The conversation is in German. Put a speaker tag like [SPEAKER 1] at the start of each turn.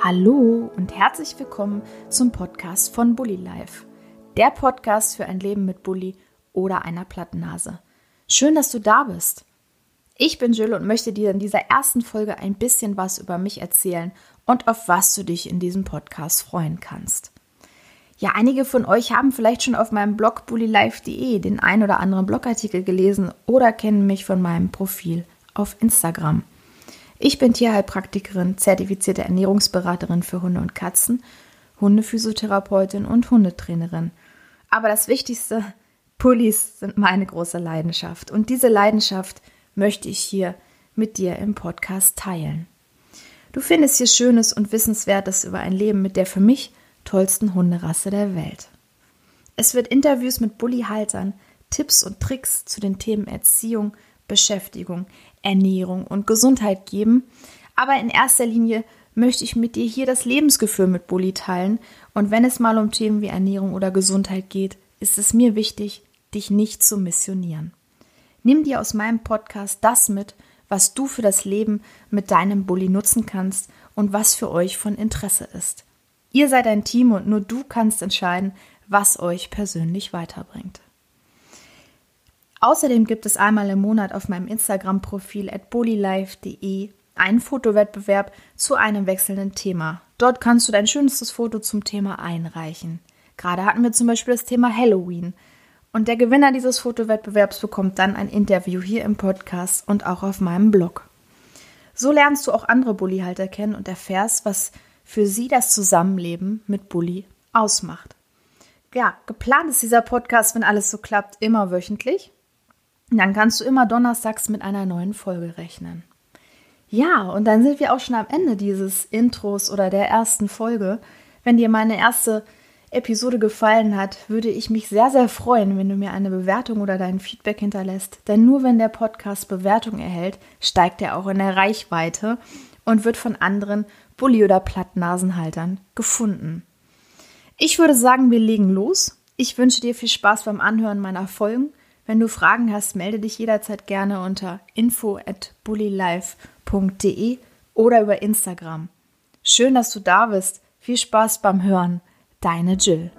[SPEAKER 1] Hallo und herzlich willkommen zum Podcast von Bully Life. Der Podcast für ein Leben mit Bully oder einer Plattennase. Schön, dass du da bist. Ich bin Jill und möchte dir in dieser ersten Folge ein bisschen was über mich erzählen und auf was du dich in diesem Podcast freuen kannst. Ja, einige von euch haben vielleicht schon auf meinem Blog bullylife.de den ein oder anderen Blogartikel gelesen oder kennen mich von meinem Profil auf Instagram. Ich bin Tierheilpraktikerin, zertifizierte Ernährungsberaterin für Hunde und Katzen, Hundephysiotherapeutin und Hundetrainerin. Aber das Wichtigste, Pullis sind meine große Leidenschaft. Und diese Leidenschaft möchte ich hier mit dir im Podcast teilen. Du findest hier Schönes und Wissenswertes über ein Leben mit der für mich tollsten Hunderasse der Welt. Es wird Interviews mit Bulli-Haltern, Tipps und Tricks zu den Themen Erziehung, Beschäftigung, Ernährung und Gesundheit geben. Aber in erster Linie möchte ich mit dir hier das Lebensgefühl mit Bulli teilen. Und wenn es mal um Themen wie Ernährung oder Gesundheit geht, ist es mir wichtig, dich nicht zu missionieren. Nimm dir aus meinem Podcast das mit, was du für das Leben mit deinem Bulli nutzen kannst und was für euch von Interesse ist. Ihr seid ein Team und nur du kannst entscheiden, was euch persönlich weiterbringt. Außerdem gibt es einmal im Monat auf meinem Instagram-Profil at bullylife.de einen Fotowettbewerb zu einem wechselnden Thema. Dort kannst du dein schönstes Foto zum Thema einreichen. Gerade hatten wir zum Beispiel das Thema Halloween. Und der Gewinner dieses Fotowettbewerbs bekommt dann ein Interview hier im Podcast und auch auf meinem Blog. So lernst du auch andere Bullyhalter kennen und erfährst, was für sie das Zusammenleben mit Bully ausmacht. Ja, geplant ist dieser Podcast, wenn alles so klappt, immer wöchentlich. Dann kannst du immer donnerstags mit einer neuen Folge rechnen. Ja, und dann sind wir auch schon am Ende dieses Intros oder der ersten Folge. Wenn dir meine erste Episode gefallen hat, würde ich mich sehr, sehr freuen, wenn du mir eine Bewertung oder dein Feedback hinterlässt. Denn nur wenn der Podcast Bewertung erhält, steigt er auch in der Reichweite und wird von anderen Bulli- oder Plattnasenhaltern gefunden. Ich würde sagen, wir legen los. Ich wünsche dir viel Spaß beim Anhören meiner Folgen wenn du Fragen hast, melde dich jederzeit gerne unter info at bullylife.de oder über Instagram. Schön, dass du da bist. Viel Spaß beim Hören. Deine Jill.